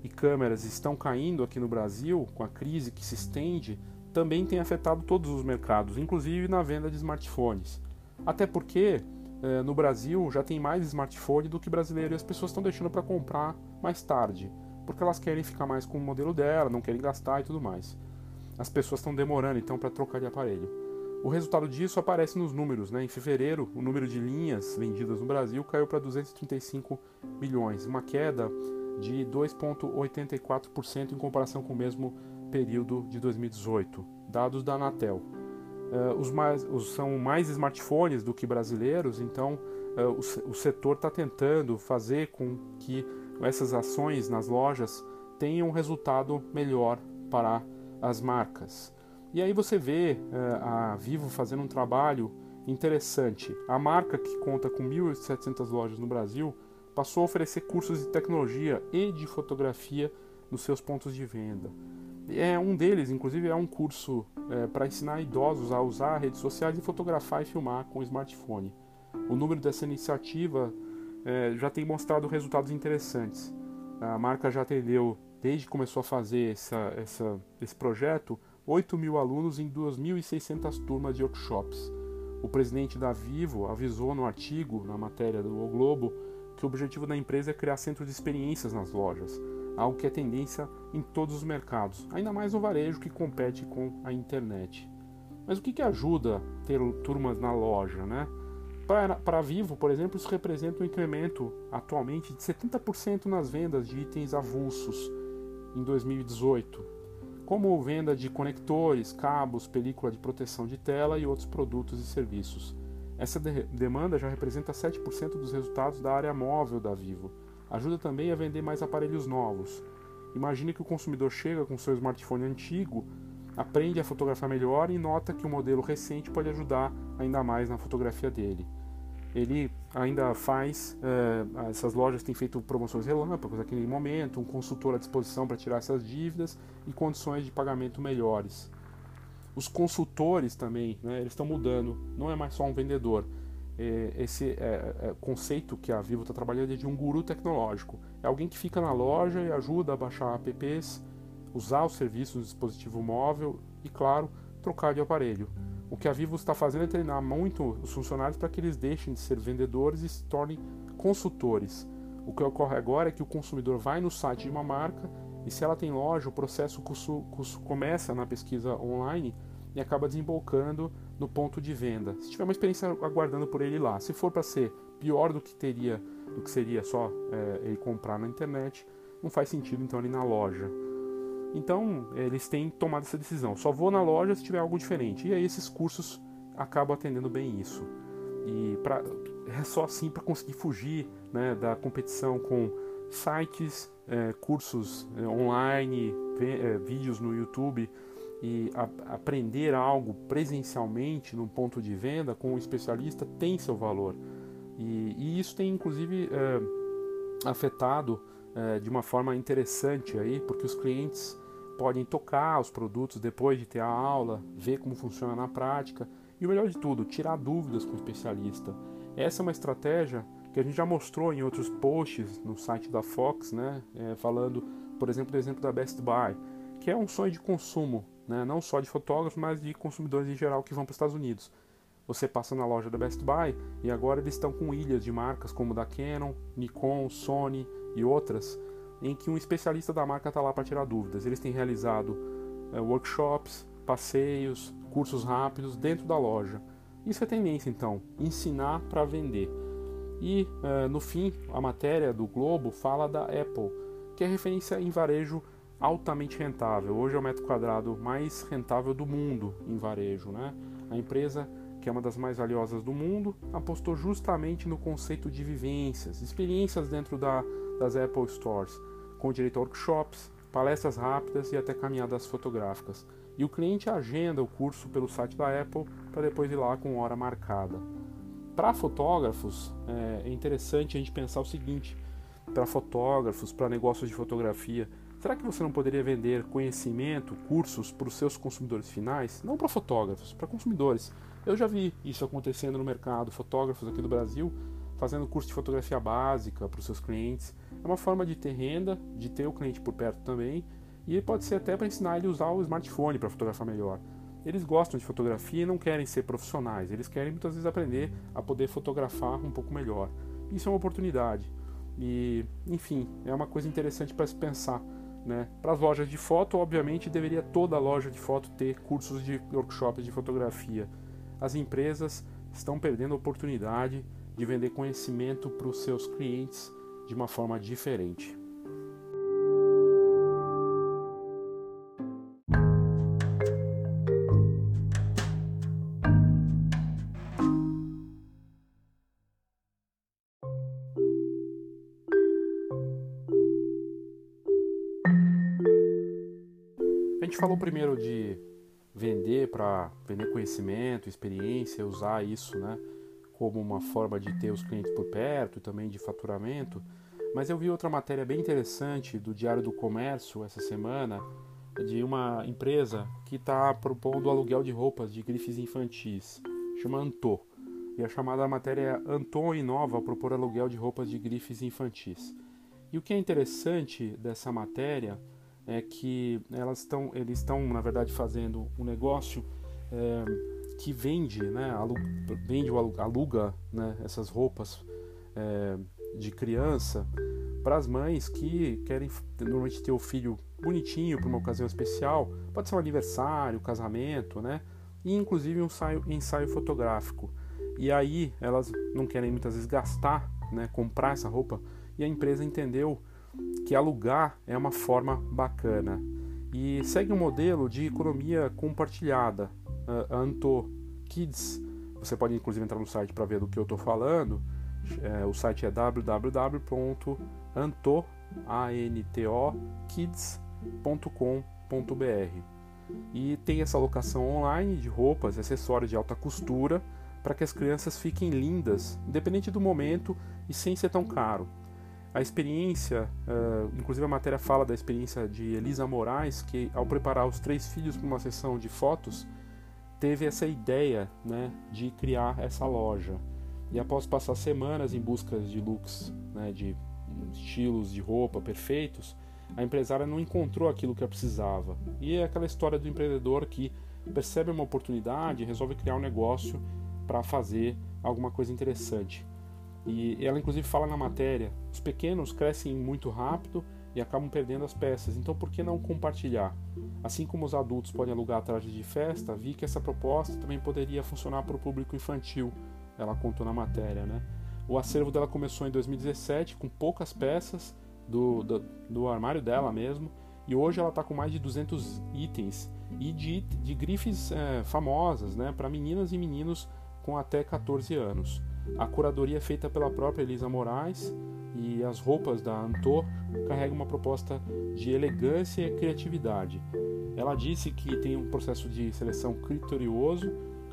e câmeras estão caindo aqui no Brasil, com a crise que se estende, também tem afetado todos os mercados, inclusive na venda de smartphones. Até porque eh, no Brasil já tem mais smartphone do que brasileiro e as pessoas estão deixando para comprar mais tarde porque elas querem ficar mais com o modelo dela, não querem gastar e tudo mais. As pessoas estão demorando então para trocar de aparelho. O resultado disso aparece nos números. Né? Em fevereiro, o número de linhas vendidas no Brasil caiu para 235 milhões, uma queda de 2,84% em comparação com o mesmo período de 2018, dados da Anatel. Uh, os mais, os, são mais smartphones do que brasileiros, então uh, o, o setor está tentando fazer com que essas ações nas lojas tenham um resultado melhor para as marcas. E aí você vê uh, a Vivo fazendo um trabalho interessante. A marca, que conta com 1.700 lojas no Brasil, passou a oferecer cursos de tecnologia e de fotografia nos seus pontos de venda. É um deles, inclusive, é um curso é, para ensinar idosos a usar redes sociais e fotografar e filmar com smartphone. O número dessa iniciativa é, já tem mostrado resultados interessantes. A marca já atendeu, desde que começou a fazer essa, essa, esse projeto, 8 mil alunos em 2.600 turmas de workshops. O presidente da Vivo avisou no artigo, na matéria do o Globo, que o objetivo da empresa é criar centros de experiências nas lojas, algo que é tendência em todos os mercados, ainda mais no varejo que compete com a internet. Mas o que, que ajuda ter turmas na loja, né? Para a Vivo, por exemplo, isso representa um incremento atualmente de 70% nas vendas de itens avulsos em 2018, como venda de conectores, cabos, película de proteção de tela e outros produtos e serviços. Essa de demanda já representa 7% dos resultados da área móvel da Vivo. Ajuda também a vender mais aparelhos novos. Imagine que o consumidor chega com seu smartphone antigo, aprende a fotografar melhor e nota que o modelo recente pode ajudar ainda mais na fotografia dele. Ele ainda faz, uh, essas lojas têm feito promoções relâmpagos naquele momento, um consultor à disposição para tirar essas dívidas e condições de pagamento melhores. Os consultores também, né, eles estão mudando, não é mais só um vendedor. É, esse é, conceito que a Vivo está trabalhando é de um guru tecnológico. É alguém que fica na loja e ajuda a baixar apps, usar os serviços do dispositivo móvel e, claro, trocar de aparelho. O que a Vivo está fazendo é treinar muito os funcionários para que eles deixem de ser vendedores e se tornem consultores. O que ocorre agora é que o consumidor vai no site de uma marca e se ela tem loja, o processo começa na pesquisa online e acaba desembocando no ponto de venda. Se tiver uma experiência aguardando por ele lá, se for para ser pior do que teria, do que seria só é, ele comprar na internet, não faz sentido então ir na loja. Então, eles têm tomado essa decisão. Só vou na loja se tiver algo diferente. E aí esses cursos acabam atendendo bem isso. E pra, é só assim para conseguir fugir né, da competição com sites, é, cursos é, online, é, vídeos no YouTube e a, aprender algo presencialmente num ponto de venda com um especialista tem seu valor. E, e isso tem inclusive é, afetado é, de uma forma interessante aí, porque os clientes podem tocar os produtos depois de ter a aula, ver como funciona na prática e o melhor de tudo, tirar dúvidas com o especialista. Essa é uma estratégia que a gente já mostrou em outros posts no site da Fox, né, é, falando, por exemplo, do exemplo da Best Buy, que é um sonho de consumo, né, não só de fotógrafos, mas de consumidores em geral que vão para os Estados Unidos. Você passa na loja da Best Buy e agora eles estão com ilhas de marcas como da Canon, Nikon, Sony e outras, em que um especialista da marca está lá para tirar dúvidas. Eles têm realizado é, workshops, passeios, cursos rápidos dentro da loja. Isso é tendência, então, ensinar para vender. E é, no fim, a matéria do Globo fala da Apple, que é referência em varejo altamente rentável. Hoje é o metro quadrado mais rentável do mundo em varejo. Né? A empresa, que é uma das mais valiosas do mundo, apostou justamente no conceito de vivências, experiências dentro da, das Apple Stores, com direito a workshops, palestras rápidas e até caminhadas fotográficas. E o cliente agenda o curso pelo site da Apple para depois ir lá com hora marcada. Para fotógrafos, é interessante a gente pensar o seguinte: para fotógrafos, para negócios de fotografia, será que você não poderia vender conhecimento, cursos para os seus consumidores finais? Não para fotógrafos, para consumidores. Eu já vi isso acontecendo no mercado, fotógrafos aqui do Brasil fazendo curso de fotografia básica para os seus clientes. É uma forma de ter renda, de ter o cliente por perto também, e pode ser até para ensinar ele a usar o smartphone para fotografar melhor. Eles gostam de fotografia e não querem ser profissionais, eles querem muitas vezes aprender a poder fotografar um pouco melhor. Isso é uma oportunidade. E, enfim, é uma coisa interessante para se pensar. Né? Para as lojas de foto, obviamente, deveria toda loja de foto ter cursos de workshops de fotografia. As empresas estão perdendo a oportunidade de vender conhecimento para os seus clientes de uma forma diferente. A gente falou primeiro de vender para vender conhecimento, experiência, usar isso, né? Como uma forma de ter os clientes por perto e também de faturamento. Mas eu vi outra matéria bem interessante do Diário do Comércio essa semana de uma empresa que está propondo aluguel de roupas de grifes infantis, chama Antô. E a chamada matéria é Antô inova propor aluguel de roupas de grifes infantis. E o que é interessante dessa matéria é que elas estão, eles estão na verdade fazendo um negócio é, que vende, né, aluga, vende ou aluga né, essas roupas é, de criança para as mães que querem normalmente ter o filho bonitinho para uma ocasião especial, pode ser um aniversário, casamento, né, e inclusive um ensaio, ensaio fotográfico. E aí elas não querem muitas vezes gastar, né, comprar essa roupa, e a empresa entendeu que alugar é uma forma bacana. E segue um modelo de economia compartilhada, uh, Anto Kids. Você pode inclusive entrar no site para ver do que eu estou falando. É, o site é www.antokids.com.br e tem essa locação online de roupas e acessórios de alta costura para que as crianças fiquem lindas, independente do momento e sem ser tão caro. A experiência, uh, inclusive a matéria fala da experiência de Elisa Moraes, que ao preparar os três filhos para uma sessão de fotos, teve essa ideia né, de criar essa loja. E após passar semanas em busca de looks, né, de estilos de roupa perfeitos, a empresária não encontrou aquilo que ela precisava. E é aquela história do empreendedor que percebe uma oportunidade e resolve criar um negócio para fazer alguma coisa interessante. E ela inclusive fala na matéria: os pequenos crescem muito rápido e acabam perdendo as peças. Então, por que não compartilhar? Assim como os adultos podem alugar trajes de festa, vi que essa proposta também poderia funcionar para o público infantil. Ela contou na matéria, né? O acervo dela começou em 2017 com poucas peças do, do, do armário dela mesmo, e hoje ela está com mais de 200 itens e de, de grifes é, famosas, né, para meninas e meninos com até 14 anos. A curadoria é feita pela própria Elisa Moraes e as roupas da Antor carregam uma proposta de elegância e criatividade. Ela disse que tem um processo de seleção criterioso,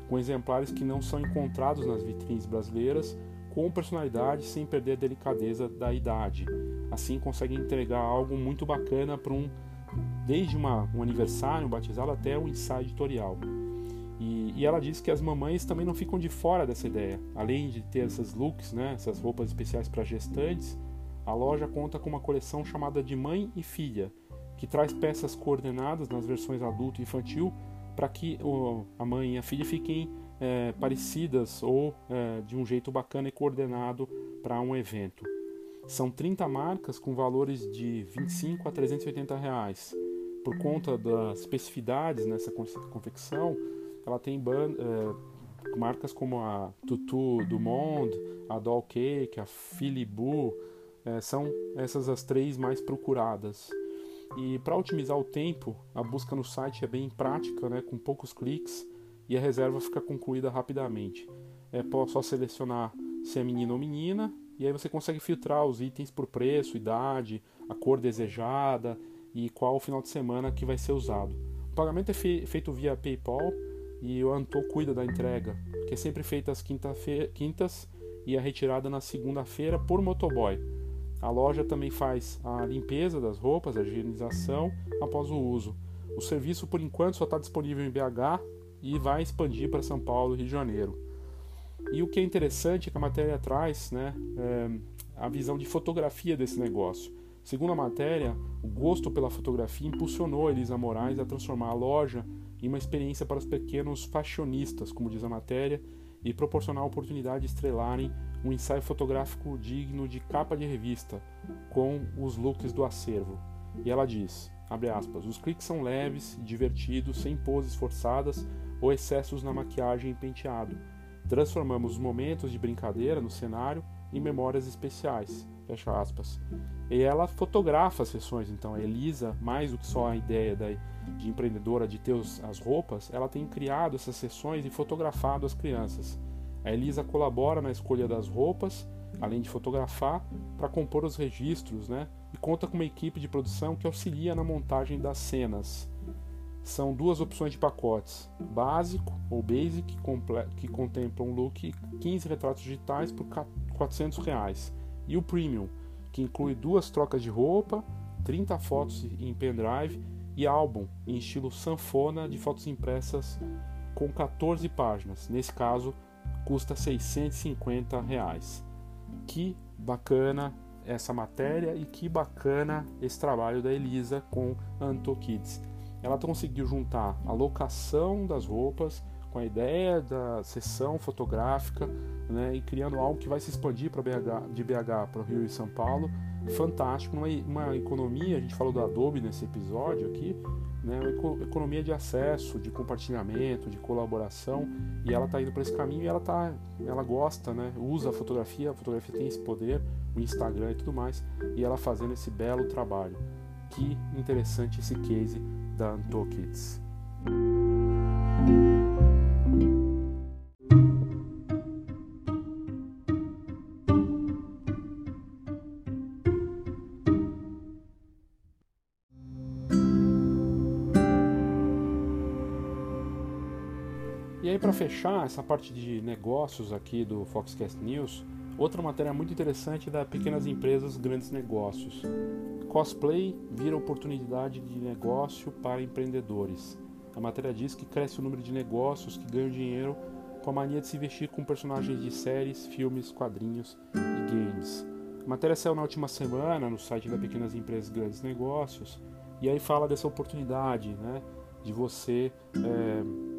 com exemplares que não são encontrados nas vitrines brasileiras, com personalidade sem perder a delicadeza da idade. Assim consegue entregar algo muito bacana para um desde uma, um aniversário, um batizado até um ensaio editorial. E, e, ela diz que as mamães também não ficam de fora dessa ideia. Além de ter essas looks, né, essas roupas especiais para gestantes, a loja conta com uma coleção chamada de Mãe e Filha, que traz peças coordenadas nas versões adulto e infantil para que o, a mãe e a filha fiquem é, parecidas ou é, de um jeito bacana e coordenado para um evento. São 30 marcas com valores de 25 a 380 reais. Por conta das especificidades nessa confecção, ela tem é, marcas como a Tutu do Monde, a Doll Cake, a Filibu, é, são essas as três mais procuradas. E para otimizar o tempo, a busca no site é bem prática, né, com poucos cliques, e a reserva fica concluída rapidamente. É só selecionar se é menino ou menina, e aí você consegue filtrar os itens por preço, idade, a cor desejada e qual o final de semana que vai ser usado. O pagamento é feito via PayPal e o Anto cuida da entrega, que é sempre feita às quintas e a retirada na segunda-feira por motoboy. A loja também faz a limpeza das roupas, a higienização após o uso. O serviço, por enquanto, só está disponível em BH e vai expandir para São Paulo e Rio de Janeiro. E o que é interessante é que a matéria traz né, é, a visão de fotografia desse negócio. Segundo a matéria, o gosto pela fotografia impulsionou Elisa Moraes a transformar a loja em uma experiência para os pequenos fashionistas, como diz a matéria, e proporcionar a oportunidade de estrelarem um ensaio fotográfico digno de capa de revista, com os looks do acervo. E ela diz, aspas, os cliques são leves, divertidos, sem poses forçadas ou excessos na maquiagem e penteado. Transformamos os momentos de brincadeira no cenário em memórias especiais. Fecha aspas. E ela fotografa as sessões, então a Elisa, mais do que só a ideia da, de empreendedora de ter os, as roupas, ela tem criado essas sessões e fotografado as crianças. A Elisa colabora na escolha das roupas, além de fotografar, para compor os registros, né? E conta com uma equipe de produção que auxilia na montagem das cenas. São duas opções de pacotes: básico ou basic, que contemplam um look 15 retratos digitais por 400 reais e o Premium, que inclui duas trocas de roupa, 30 fotos em pendrive e álbum em estilo sanfona de fotos impressas com 14 páginas. Nesse caso, custa 650 reais. Que bacana essa matéria e que bacana esse trabalho da Elisa com Anto Kids. Ela conseguiu juntar a locação das roupas com a ideia da sessão fotográfica né, e criando algo que vai se expandir para BH, de BH para o Rio e São Paulo. Fantástico, uma, uma economia, a gente falou do Adobe nesse episódio aqui, né, uma economia de acesso, de compartilhamento, de colaboração, e ela está indo para esse caminho e ela, tá, ela gosta, né, usa a fotografia, a fotografia tem esse poder, o Instagram e tudo mais, e ela fazendo esse belo trabalho. Que interessante esse case da Antokids. Fechar essa parte de negócios aqui do Foxcast News, outra matéria muito interessante da pequenas empresas, grandes negócios. Cosplay vira oportunidade de negócio para empreendedores. A matéria diz que cresce o número de negócios que ganham dinheiro com a mania de se vestir com personagens de séries, filmes, quadrinhos e games. A matéria saiu na última semana no site da Pequenas Empresas Grandes Negócios e aí fala dessa oportunidade, né, de você é,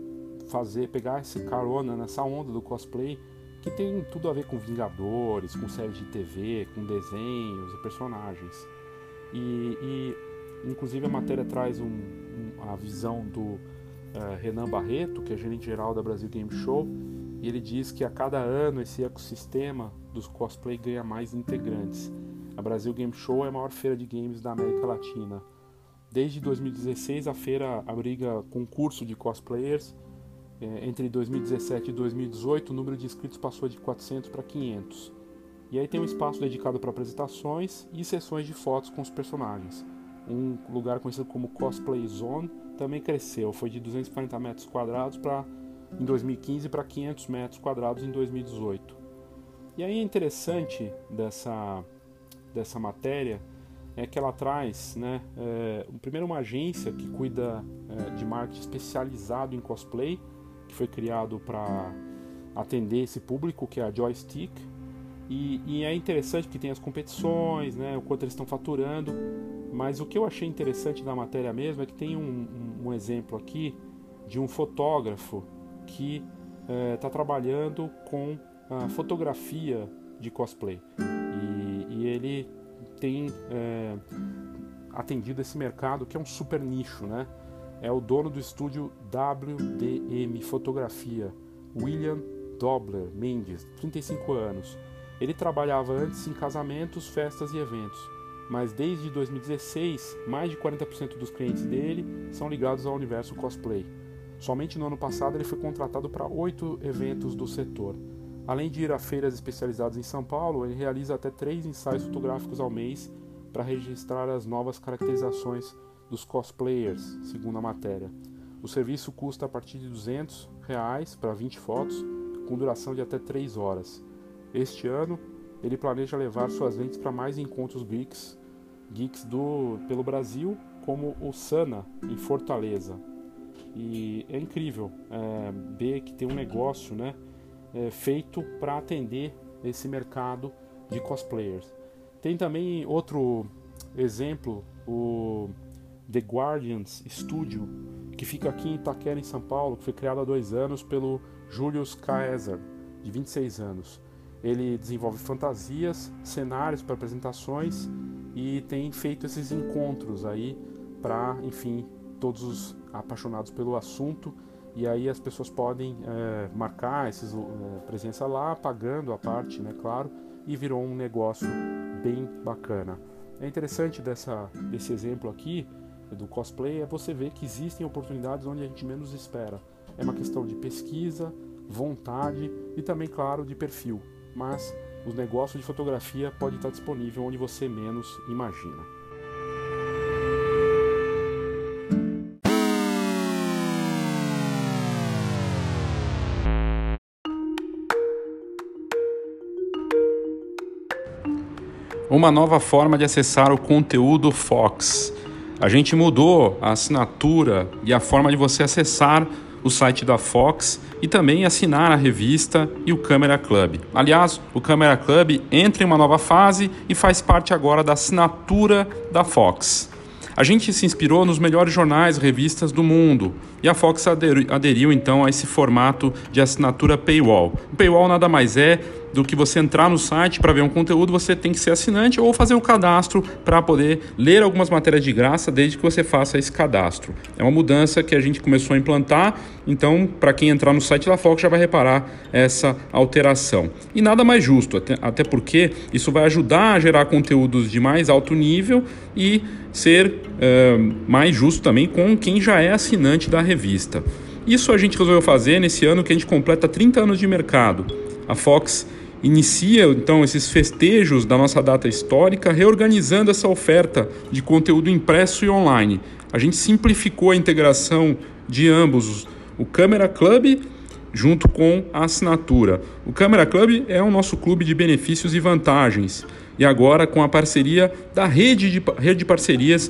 fazer, pegar esse carona nessa onda do cosplay que tem tudo a ver com Vingadores, com séries de TV, com desenhos e personagens. E, e inclusive a matéria traz um, um, a visão do uh, Renan Barreto, que é gerente geral da Brasil Game Show, e ele diz que a cada ano esse ecossistema dos cosplay ganha mais integrantes. A Brasil Game Show é a maior feira de games da América Latina. Desde 2016 a feira abriga concurso de cosplayers entre 2017 e 2018, o número de inscritos passou de 400 para 500. E aí tem um espaço dedicado para apresentações e sessões de fotos com os personagens. Um lugar conhecido como Cosplay Zone também cresceu, foi de 240 metros quadrados para em 2015 para 500 metros quadrados em 2018. E aí é interessante dessa, dessa matéria é que ela traz, né, é, primeiro uma agência que cuida é, de marketing especializado em cosplay, foi criado para atender esse público, que é a Joystick, e, e, é interessante que tem as competições, né, o quanto eles estão faturando, mas o que eu achei interessante da matéria mesmo é que tem um, um, exemplo aqui de um fotógrafo que está é, trabalhando com a fotografia de cosplay. E, e ele tem é, atendido esse mercado que é um super nicho, né? É o dono do estúdio WDM Fotografia, William Dobler Mendes, 35 anos. Ele trabalhava antes em casamentos, festas e eventos, mas desde 2016, mais de 40% dos clientes dele são ligados ao universo cosplay. Somente no ano passado ele foi contratado para oito eventos do setor. Além de ir a feiras especializadas em São Paulo, ele realiza até três ensaios fotográficos ao mês para registrar as novas caracterizações dos cosplayers, segundo a matéria. O serviço custa a partir de 200 reais para 20 fotos, com duração de até 3 horas. Este ano, ele planeja levar suas lentes para mais encontros geeks, geeks do, pelo Brasil, como o Sana, em Fortaleza. E é incrível é, ver que tem um negócio né, é, feito para atender esse mercado de cosplayers. Tem também outro exemplo, o The Guardians Studio, que fica aqui em Itaquera, em São Paulo, que foi criado há dois anos pelo Julius Caesar, de 26 anos. Ele desenvolve fantasias, cenários para apresentações e tem feito esses encontros aí para, enfim, todos os apaixonados pelo assunto e aí as pessoas podem é, marcar essa é, presença lá, pagando a parte, né, claro, e virou um negócio bem bacana. É interessante dessa, desse exemplo aqui do cosplay é você ver que existem oportunidades onde a gente menos espera. É uma questão de pesquisa, vontade e também, claro, de perfil. Mas os negócios de fotografia podem estar disponível onde você menos imagina. uma nova forma de acessar o conteúdo Fox. A gente mudou a assinatura e a forma de você acessar o site da Fox e também assinar a revista e o Câmera Club. Aliás, o Câmera Club entra em uma nova fase e faz parte agora da assinatura da Fox. A gente se inspirou nos melhores jornais e revistas do mundo e a Fox aderiu, aderiu então a esse formato de assinatura paywall. O paywall nada mais é do que você entrar no site para ver um conteúdo, você tem que ser assinante ou fazer o cadastro para poder ler algumas matérias de graça desde que você faça esse cadastro. É uma mudança que a gente começou a implantar, então para quem entrar no site da Fox já vai reparar essa alteração. E nada mais justo, até, até porque isso vai ajudar a gerar conteúdos de mais alto nível e ser uh, mais justo também com quem já é assinante da revista. Isso a gente resolveu fazer nesse ano que a gente completa 30 anos de mercado. A Fox inicia então esses festejos da nossa data histórica, reorganizando essa oferta de conteúdo impresso e online. A gente simplificou a integração de ambos, o Câmera Club junto com a assinatura. O Câmera Club é o nosso clube de benefícios e vantagens. E agora com a parceria da rede de, rede de parcerias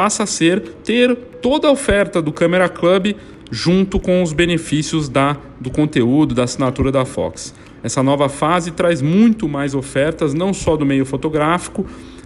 passa a ser ter toda a oferta do Camera Club junto com os benefícios da, do conteúdo, da assinatura da Fox. Essa nova fase traz muito mais ofertas, não só do meio fotográfico,